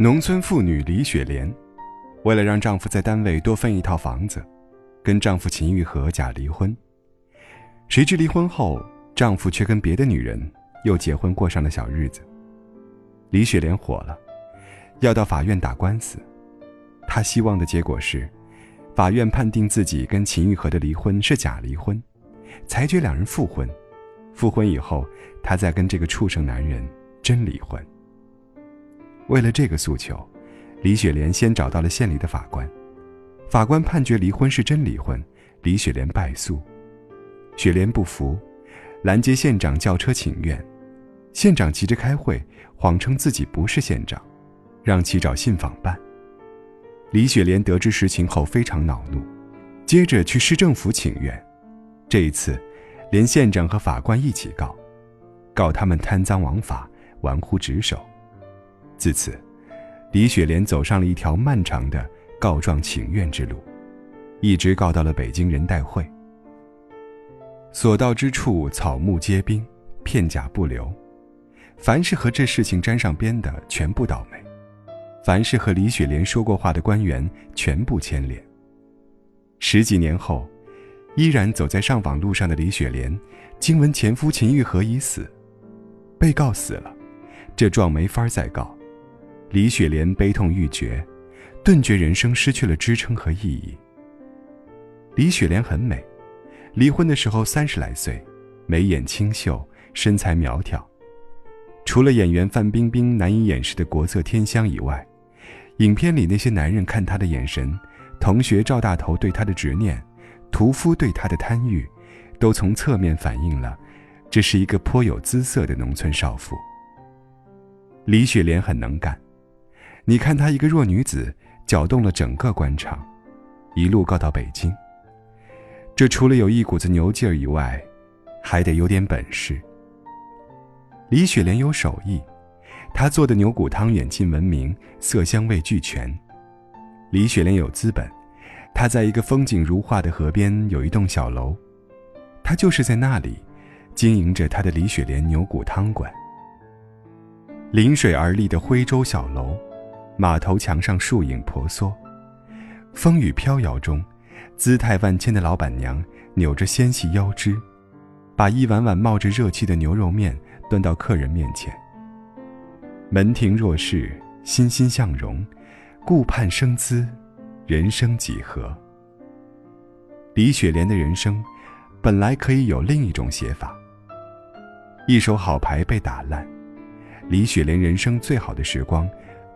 农村妇女李雪莲，为了让丈夫在单位多分一套房子，跟丈夫秦玉和假离婚。谁知离婚后，丈夫却跟别的女人又结婚，过上了小日子。李雪莲火了，要到法院打官司。她希望的结果是，法院判定自己跟秦玉和的离婚是假离婚，裁决两人复婚。复婚以后，她再跟这个畜生男人真离婚。为了这个诉求，李雪莲先找到了县里的法官。法官判决离婚是真离婚，李雪莲败诉。雪莲不服，拦截县长叫车请愿。县长急着开会，谎称自己不是县长，让其找信访办。李雪莲得知实情后非常恼怒，接着去市政府请愿。这一次，连县长和法官一起告，告他们贪赃枉法、玩忽职守。自此，李雪莲走上了一条漫长的告状请愿之路，一直告到了北京人代会。所到之处，草木皆兵，片甲不留。凡是和这事情沾上边的，全部倒霉；凡是和李雪莲说过话的官员，全部牵连。十几年后，依然走在上访路上的李雪莲，惊闻前夫秦玉和已死，被告死了，这状没法再告。李雪莲悲痛欲绝，顿觉人生失去了支撑和意义。李雪莲很美，离婚的时候三十来岁，眉眼清秀，身材苗条。除了演员范冰冰难以掩饰的国色天香以外，影片里那些男人看她的眼神，同学赵大头对她的执念，屠夫对她的贪欲，都从侧面反映了，这是一个颇有姿色的农村少妇。李雪莲很能干。你看她一个弱女子，搅动了整个官场，一路告到北京。这除了有一股子牛劲儿以外，还得有点本事。李雪莲有手艺，她做的牛骨汤远近闻名，色香味俱全。李雪莲有资本，她在一个风景如画的河边有一栋小楼，她就是在那里，经营着她的李雪莲牛骨汤馆。临水而立的徽州小楼。码头墙上树影婆娑，风雨飘摇中，姿态万千的老板娘扭着纤细腰肢，把一碗碗冒着热气的牛肉面端到客人面前。门庭若市，欣欣向荣，顾盼生姿，人生几何？李雪莲的人生，本来可以有另一种写法。一手好牌被打烂，李雪莲人生最好的时光。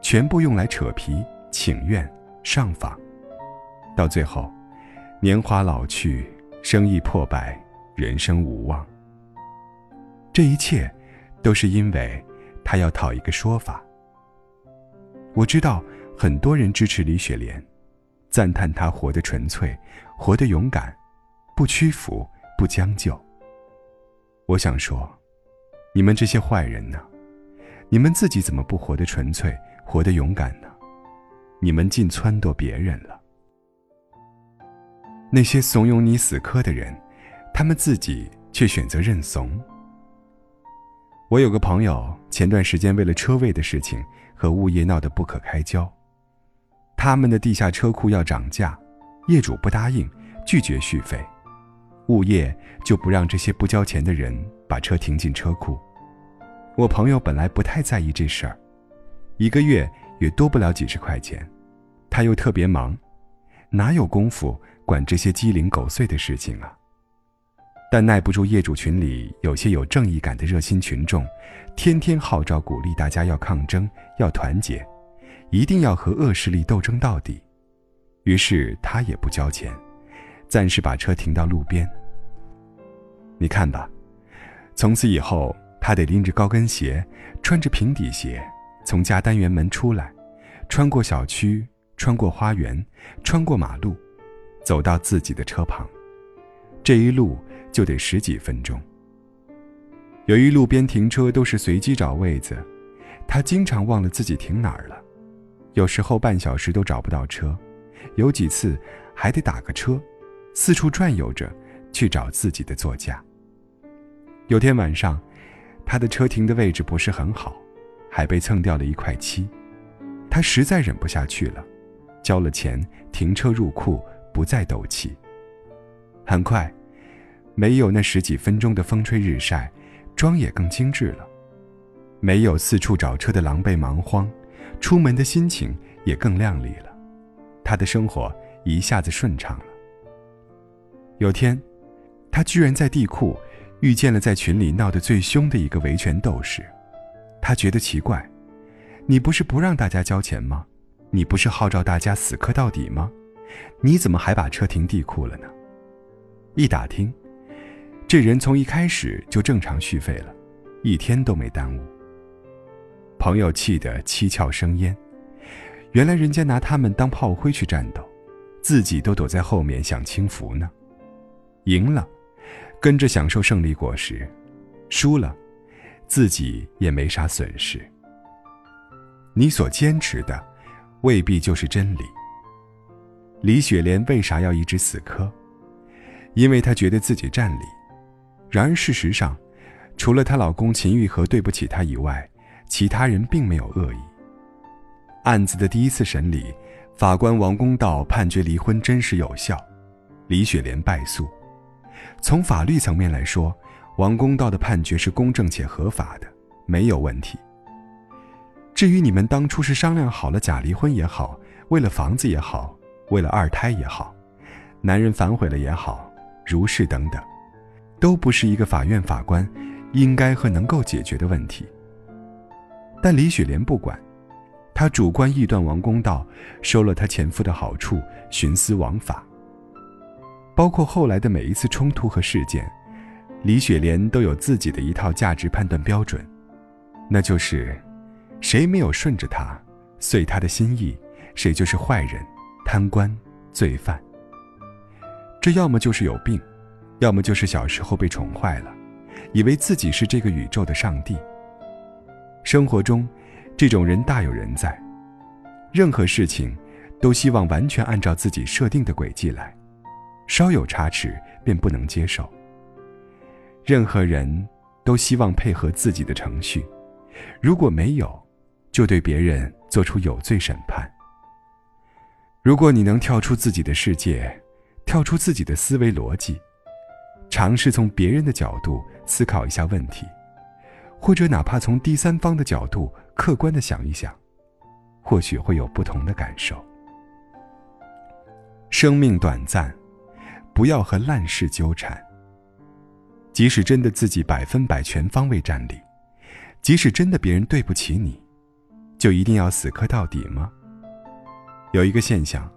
全部用来扯皮、请愿、上访，到最后，年华老去，生意破败，人生无望。这一切，都是因为他要讨一个说法。我知道很多人支持李雪莲，赞叹她活得纯粹，活得勇敢，不屈服，不将就。我想说，你们这些坏人呢？你们自己怎么不活得纯粹？活得勇敢呢，你们尽撺掇别人了。那些怂恿你死磕的人，他们自己却选择认怂。我有个朋友，前段时间为了车位的事情和物业闹得不可开交，他们的地下车库要涨价，业主不答应，拒绝续费，物业就不让这些不交钱的人把车停进车库。我朋友本来不太在意这事儿。一个月也多不了几十块钱，他又特别忙，哪有功夫管这些鸡零狗碎的事情啊？但耐不住业主群里有些有正义感的热心群众，天天号召鼓励大家要抗争、要团结，一定要和恶势力斗争到底。于是他也不交钱，暂时把车停到路边。你看吧，从此以后他得拎着高跟鞋，穿着平底鞋。从家单元门出来，穿过小区，穿过花园，穿过马路，走到自己的车旁。这一路就得十几分钟。由于路边停车都是随机找位子，他经常忘了自己停哪儿了，有时候半小时都找不到车，有几次还得打个车，四处转悠着去找自己的座驾。有天晚上，他的车停的位置不是很好。还被蹭掉了一块漆，他实在忍不下去了，交了钱，停车入库，不再斗气。很快，没有那十几分钟的风吹日晒，妆也更精致了；没有四处找车的狼狈忙慌，出门的心情也更靓丽了。他的生活一下子顺畅了。有天，他居然在地库遇见了在群里闹得最凶的一个维权斗士。他觉得奇怪：“你不是不让大家交钱吗？你不是号召大家死磕到底吗？你怎么还把车停地库了呢？”一打听，这人从一开始就正常续费了，一天都没耽误。朋友气得七窍生烟，原来人家拿他们当炮灰去战斗，自己都躲在后面享清福呢。赢了，跟着享受胜利果实；输了，自己也没啥损失。你所坚持的，未必就是真理。李雪莲为啥要一直死磕？因为她觉得自己占理，然而事实上，除了她老公秦玉和对不起她以外，其他人并没有恶意。案子的第一次审理，法官王公道判决离婚真实有效，李雪莲败诉。从法律层面来说，王公道的判决是公正且合法的，没有问题。至于你们当初是商量好了假离婚也好，为了房子也好，为了二胎也好，男人反悔了也好。如是等等，都不是一个法院法官应该和能够解决的问题。但李雪莲不管，她主观臆断王公道收了她前夫的好处，徇私枉法。包括后来的每一次冲突和事件，李雪莲都有自己的一套价值判断标准，那就是：谁没有顺着他，遂他的心意，谁就是坏人、贪官、罪犯。这要么就是有病，要么就是小时候被宠坏了，以为自己是这个宇宙的上帝。生活中，这种人大有人在，任何事情都希望完全按照自己设定的轨迹来，稍有差池便不能接受。任何人都希望配合自己的程序，如果没有，就对别人做出有罪审判。如果你能跳出自己的世界。跳出自己的思维逻辑，尝试从别人的角度思考一下问题，或者哪怕从第三方的角度客观的想一想，或许会有不同的感受。生命短暂，不要和烂事纠缠。即使真的自己百分百全方位站立，即使真的别人对不起你，就一定要死磕到底吗？有一个现象，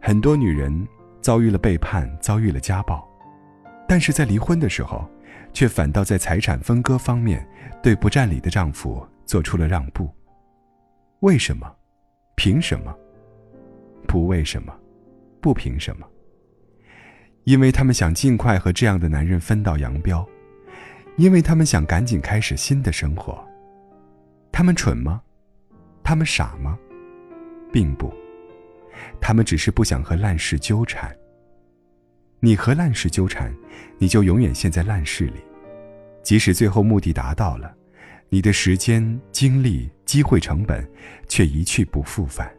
很多女人。遭遇了背叛，遭遇了家暴，但是在离婚的时候，却反倒在财产分割方面对不占理的丈夫做出了让步。为什么？凭什么？不为什么？不凭什么？因为他们想尽快和这样的男人分道扬镳，因为他们想赶紧开始新的生活。他们蠢吗？他们傻吗？并不。他们只是不想和烂事纠缠。你和烂事纠缠，你就永远陷在烂事里，即使最后目的达到了，你的时间、精力、机会成本却一去不复返。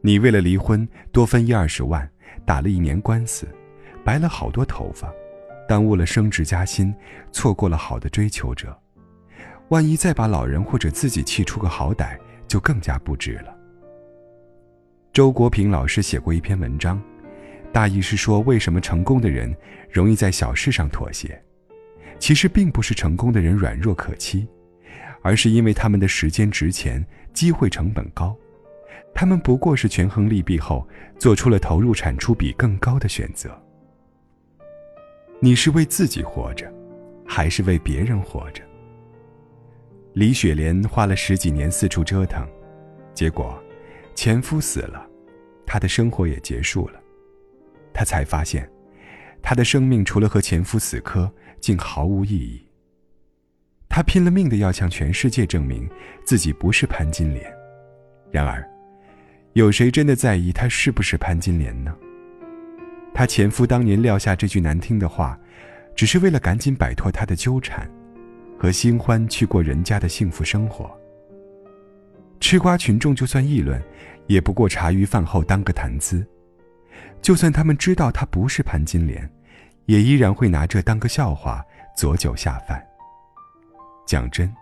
你为了离婚多分一二十万，打了一年官司，白了好多头发，耽误了升职加薪，错过了好的追求者。万一再把老人或者自己气出个好歹，就更加不值了。周国平老师写过一篇文章，大意是说，为什么成功的人容易在小事上妥协？其实并不是成功的人软弱可欺，而是因为他们的时间值钱，机会成本高，他们不过是权衡利弊后，做出了投入产出比更高的选择。你是为自己活着，还是为别人活着？李雪莲花了十几年四处折腾，结果。前夫死了，她的生活也结束了。她才发现，她的生命除了和前夫死磕，竟毫无意义。她拼了命的要向全世界证明自己不是潘金莲。然而，有谁真的在意她是不是潘金莲呢？她前夫当年撂下这句难听的话，只是为了赶紧摆脱她的纠缠，和新欢去过人家的幸福生活。吃瓜群众就算议论，也不过茶余饭后当个谈资。就算他们知道他不是潘金莲，也依然会拿这当个笑话，佐酒下饭。讲真，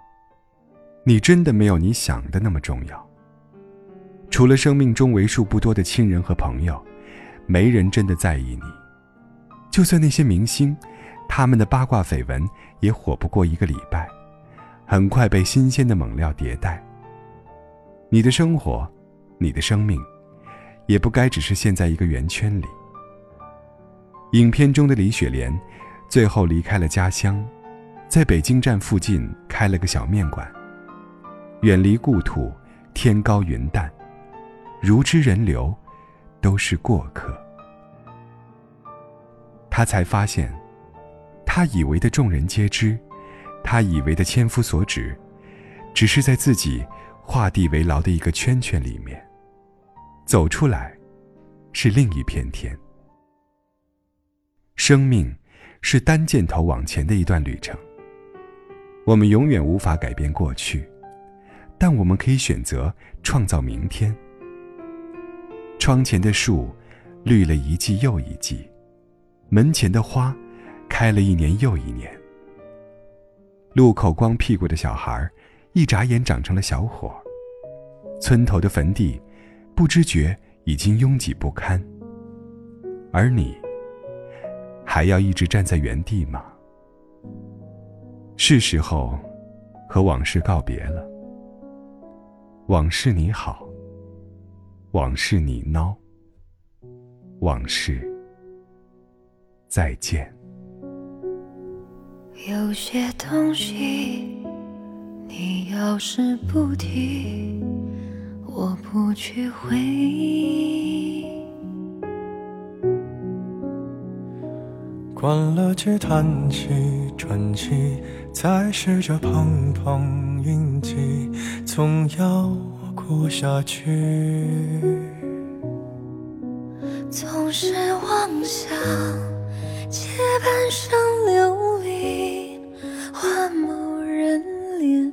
你真的没有你想的那么重要。除了生命中为数不多的亲人和朋友，没人真的在意你。就算那些明星，他们的八卦绯闻也火不过一个礼拜，很快被新鲜的猛料迭代。你的生活，你的生命。也不该只是陷在一个圆圈里。影片中的李雪莲，最后离开了家乡，在北京站附近开了个小面馆。远离故土，天高云淡，如知人流，都是过客。他才发现，他以为的众人皆知，他以为的千夫所指，只是在自己画地为牢的一个圈圈里面。走出来，是另一片天。生命是单箭头往前的一段旅程。我们永远无法改变过去，但我们可以选择创造明天。窗前的树绿了一季又一季，门前的花开了一年又一年。路口光屁股的小孩，一眨眼长成了小伙。村头的坟地。不知觉已经拥挤不堪，而你还要一直站在原地吗？是时候和往事告别了。往事你好，往事你孬，往事再见。有些东西，你要是不提。我不去回忆，关了机，叹气，喘气，再试着碰碰运气，总要过下去。总是妄想借半生流离换某人怜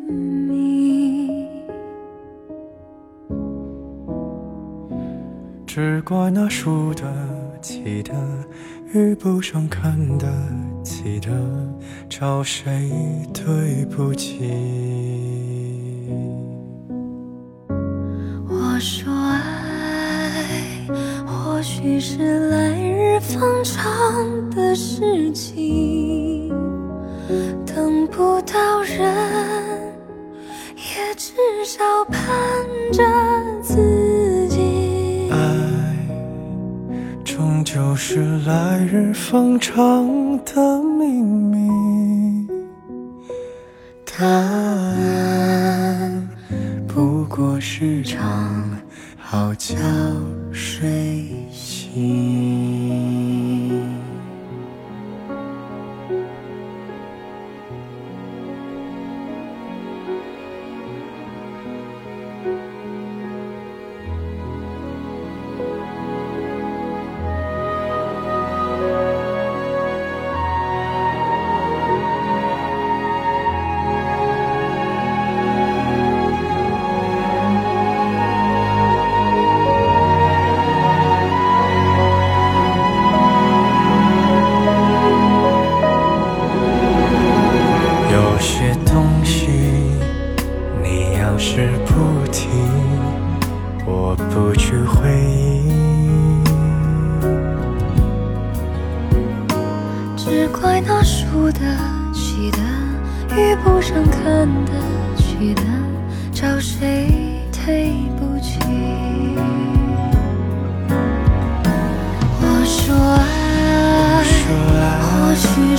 悯。只怪那输得起的遇不上看得起的，找谁对不起？许是来日方长的事情，等不到人，也至少盼着自。己。爱终究是来日方长的秘密，答案不过是场好觉睡 Peace.